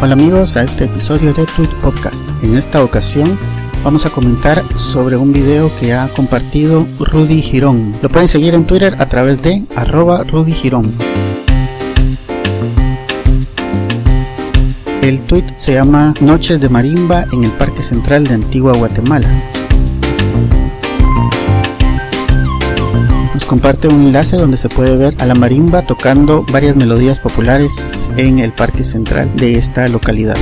Hola amigos a este episodio de Tweet Podcast. En esta ocasión vamos a comentar sobre un video que ha compartido Rudy Girón. Lo pueden seguir en Twitter a través de arroba Rudy Girón. El tweet se llama Noches de Marimba en el Parque Central de Antigua Guatemala. Comparte un enlace donde se puede ver a la marimba tocando varias melodías populares en el Parque Central de esta localidad.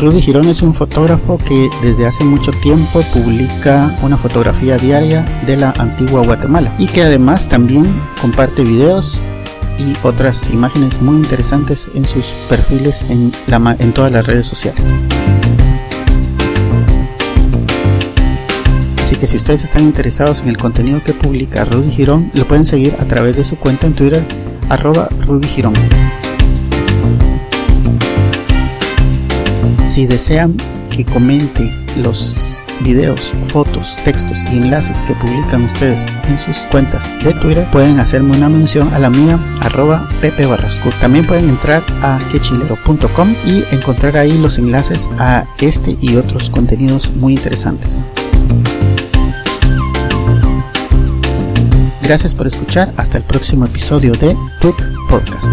Rudy Girón es un fotógrafo que desde hace mucho tiempo publica una fotografía diaria de la antigua Guatemala y que además también comparte videos y otras imágenes muy interesantes en sus perfiles en, la, en todas las redes sociales. Que si ustedes están interesados en el contenido que publica Rudy Girón, lo pueden seguir a través de su cuenta en Twitter, arroba Rudy Girón. Si desean que comente los videos, fotos, textos y enlaces que publican ustedes en sus cuentas de Twitter, pueden hacerme una mención a la mía, arroba Pepe Barrasco. También pueden entrar a quechilero.com y encontrar ahí los enlaces a este y otros contenidos muy interesantes. Gracias por escuchar. Hasta el próximo episodio de Tweet Podcast.